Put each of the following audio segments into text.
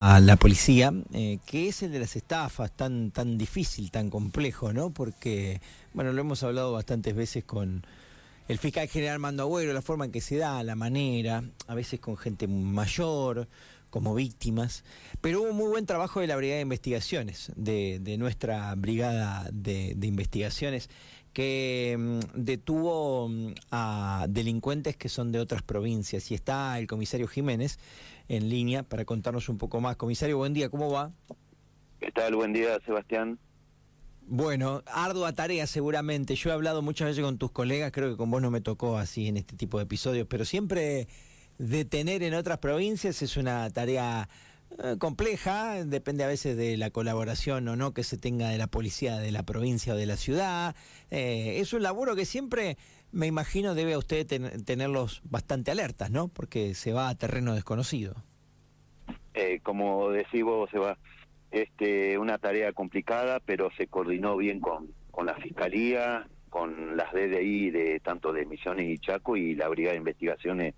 a la policía, eh, que es el de las estafas, tan, tan difícil, tan complejo, ¿no? Porque, bueno, lo hemos hablado bastantes veces con el fiscal general Mando Agüero, la forma en que se da, la manera, a veces con gente mayor, como víctimas, pero hubo muy buen trabajo de la Brigada de Investigaciones, de, nuestra Brigada de Investigaciones, que mm, detuvo mm, a delincuentes que son de otras provincias. Y está el comisario Jiménez en línea para contarnos un poco más. Comisario, buen día, ¿cómo va? ¿Qué tal? Buen día, Sebastián. Bueno, ardua tarea seguramente. Yo he hablado muchas veces con tus colegas, creo que con vos no me tocó así en este tipo de episodios, pero siempre detener en otras provincias es una tarea eh, compleja, depende a veces de la colaboración o no que se tenga de la policía de la provincia o de la ciudad. Eh, es un laburo que siempre, me imagino, debe a usted tenerlos bastante alertas, ¿no? Porque se va a terreno desconocido. Eh, como decís vos, se va este, una tarea complicada, pero se coordinó bien con, con la Fiscalía, con las DDI de tanto de Misiones y Chaco y la Brigada de Investigaciones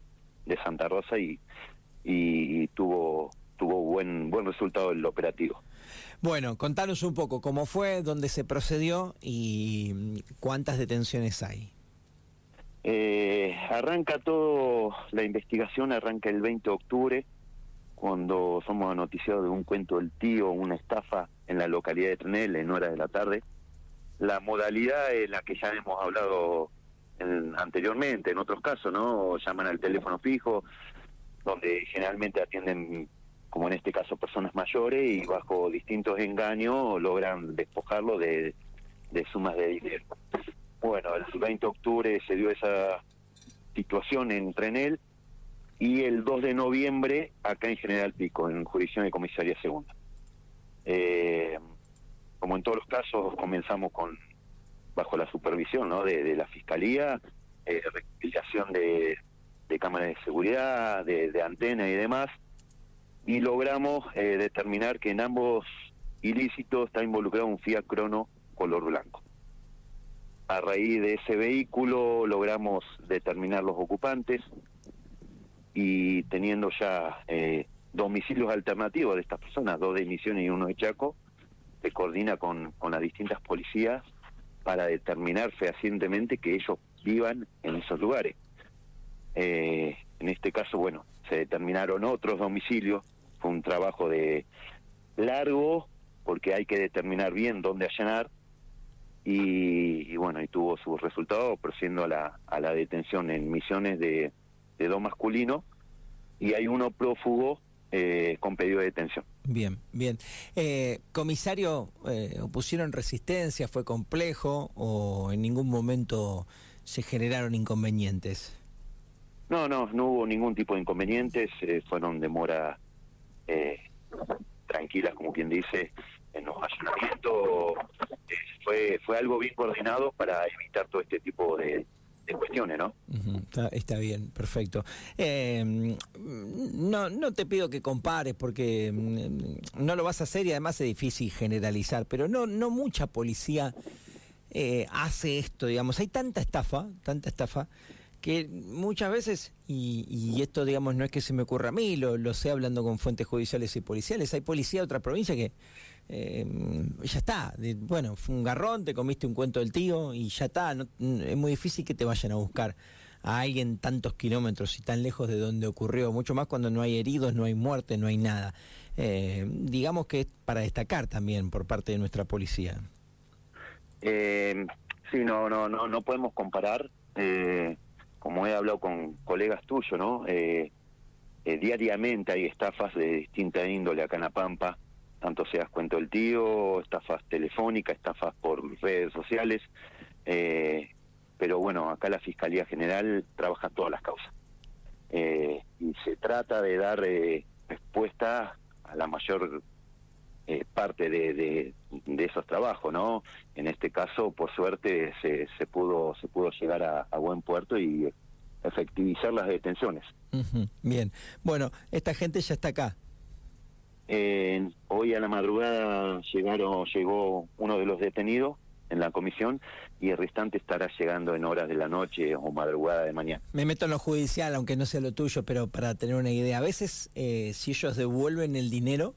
de Santa Rosa y, y tuvo tuvo buen buen resultado el operativo. Bueno, contanos un poco cómo fue, dónde se procedió y cuántas detenciones hay. Eh, arranca todo, la investigación arranca el 20 de octubre, cuando somos noticiados de un cuento del tío, una estafa en la localidad de Trenel en horas de la tarde. La modalidad en la que ya hemos hablado anteriormente, en otros casos, ¿no? Llaman al teléfono fijo, donde generalmente atienden como en este caso personas mayores, y bajo distintos engaños logran despojarlo de, sumas de dinero. Bueno, el 20 de octubre se dio esa situación en Trenel y el 2 de noviembre acá en General Pico, en jurisdicción de comisaría segunda. Eh, como en todos los casos, comenzamos con bajo la supervisión ¿no? de, la fiscalía, eh, de, cámaras de seguridad, de, de antena y demás, y logramos eh, determinar que en ambos ilícitos está involucrado un Fiat Crono color blanco. A raíz de ese vehículo logramos determinar los ocupantes y teniendo ya eh, domicilios alternativos de estas personas, dos de Misiones y uno de Chaco, se coordina con, con las distintas policías para determinar fehacientemente que ellos vivan en esos lugares. Eh, en este caso, bueno, se determinaron otros domicilios fue un trabajo de largo porque hay que determinar bien dónde allanar y, bueno, y tuvo sus resultados procediendo a la, a la detención en misiones de, de dos masculinos y hay uno prófugo eh, con pedido de detención. Bien, bien. Eh, comisario, eh, ¿opusieron resistencia? ¿Fue complejo o en ningún momento se generaron inconvenientes? No, no, no hubo ningún tipo de inconvenientes, eh, fueron demora eh, tranquilas, como quien dice, en los allanamientos. Eh, fue, fue algo bien coordinado para evitar todo este tipo de, cuestiones, ¿no? está, bien, perfecto. Eh, no, no te pido que compares porque mm, no lo vas a hacer y además es difícil generalizar, pero no, no mucha policía hace esto, digamos. Hay tanta estafa, tanta estafa que muchas veces, y, esto digamos no es que se me ocurra a mí, lo, lo sé hablando con fuentes judiciales y policiales, hay policía de otra provincia que eh, ya está, bueno, fue un garrón, te comiste un cuento del tío y ya está, es muy difícil que te vayan a buscar a alguien tantos kilómetros y tan lejos de donde ocurrió, mucho más cuando no hay heridos, no hay muerte, no hay nada. Eh, digamos que es para destacar también por parte de nuestra policía. Eh, sí, no, no, no, no podemos comparar. Eh, como he hablado con colegas tuyos, ¿no? Eh, eh, diariamente hay estafas de distinta índole acá en La Pampa, tanto seas cuento del tío, estafas telefónicas, estafas por redes sociales, eh, pero bueno, acá la Fiscalía General trabaja todas las causas. y se trata de dar respuesta a la mayor eh, parte de, de, esos trabajos, ¿no? En este caso, por suerte, se, se pudo se pudo llegar a, buen puerto y efectivizar las detenciones. Bien, bueno, esta gente ya está acá. hoy a la madrugada llegaron llegó uno de los detenidos en la comisión y el restante estará llegando en horas de la noche o madrugada de mañana. Me meto en lo judicial, aunque no sea lo tuyo, pero para tener una idea, a veces eh, si ellos devuelven el dinero,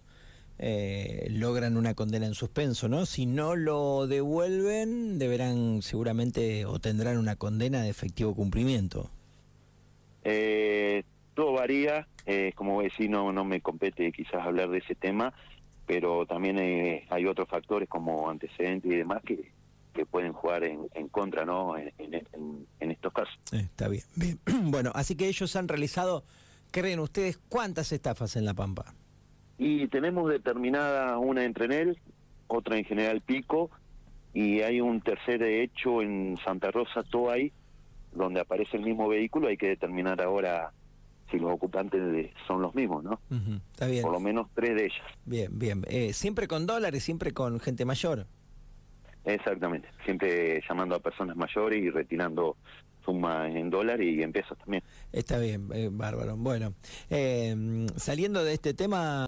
eh, logran una condena en suspenso, ¿no? Si no lo devuelven, deberán seguramente o tendrán una condena de efectivo cumplimiento. Eh, todo varía, eh, como decir, no, no me compete quizás hablar de ese tema, pero también eh, hay otros factores como antecedentes y demás que, que pueden jugar en, en contra, ¿no? En, en, en estos casos. Eh, está bien, bien. Bueno, así que ellos han realizado, ¿creen ustedes cuántas estafas en La Pampa? Y tenemos determinada una en Trenel, otra en General Pico, y hay un tercer hecho en Santa Rosa, Toay, donde aparece el mismo vehículo, hay que determinar ahora si los ocupantes de- son los mismos, ¿no? Ujú, Está bien. Por lo menos tres de ellas. Bien, bien. Eh, siempre con dólares, siempre con gente mayor. Exactamente. Siempre llamando a personas mayores y retirando sumas en dólares y en pesos también. Está bien, eh, bárbaro. Bueno, eh, saliendo de este tema...